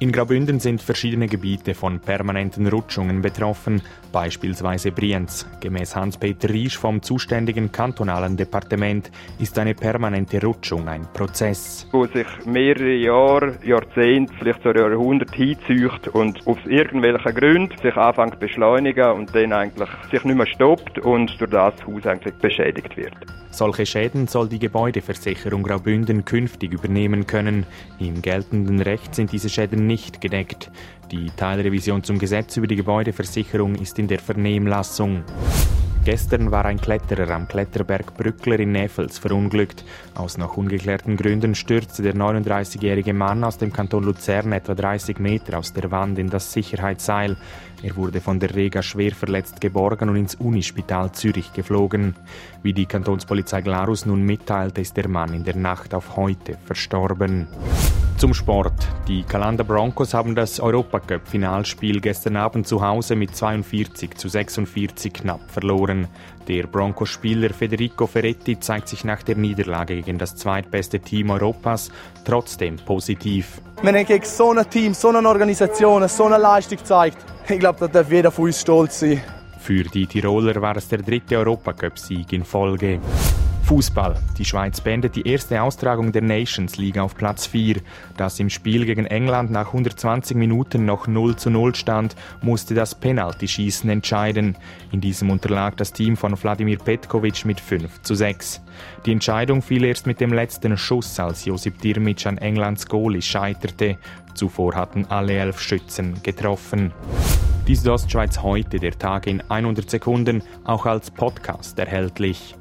In Graubünden sind verschiedene Gebiete von permanenten Rutschungen betroffen, beispielsweise Brienz. Gemäß Hans-Peter Riesch vom zuständigen kantonalen Departement ist eine permanente Rutschung ein Prozess. Wo sich mehrere Jahre, Jahrzehnte, vielleicht sogar Jahrhunderte hinzieht und aus irgendwelchen Gründen sich anfängt zu beschleunigen und dann eigentlich sich nicht mehr stoppt und durch das Haus eigentlich beschädigt wird. Solche Schäden soll die Gebäudeversicherung Graubünden künftig übernehmen können. Im geltenden Recht sind diese Schäden nicht gedeckt. Die Teilrevision zum Gesetz über die Gebäudeversicherung ist in der Vernehmlassung. Gestern war ein Kletterer am Kletterberg Brückler in Nefels verunglückt. Aus noch ungeklärten Gründen stürzte der 39-jährige Mann aus dem Kanton Luzern etwa 30 Meter aus der Wand in das Sicherheitsseil. Er wurde von der Rega schwer verletzt geborgen und ins Unispital Zürich geflogen. Wie die Kantonspolizei Glarus nun mitteilte, ist der Mann in der Nacht auf heute verstorben. Zum Sport. Die Kalanda Broncos haben das Europacup-Finalspiel gestern Abend zu Hause mit 42 zu 46 knapp verloren. Der Broncos-Spieler Federico Ferretti zeigt sich nach der Niederlage gegen das zweitbeste Team Europas trotzdem positiv. Wir haben gegen so ein Team, so eine Organisation, so eine Leistung gezeigt. Ich glaube, da darf jeder von uns stolz sein. Für die Tiroler war es der dritte Europacup-Sieg in Folge. Fußball. Die Schweiz beendet die erste Austragung der Nations League auf Platz 4. Das im Spiel gegen England nach 120 Minuten noch 0 zu 0 stand, musste das Penaltyschießen entscheiden. In diesem unterlag das Team von Wladimir Petkovic mit 5 zu 6. Die Entscheidung fiel erst mit dem letzten Schuss, als Josip Dirmic an Englands Goalie scheiterte. Zuvor hatten alle elf Schützen getroffen. Dies ist Ostschweiz heute, der Tag in 100 Sekunden, auch als Podcast erhältlich.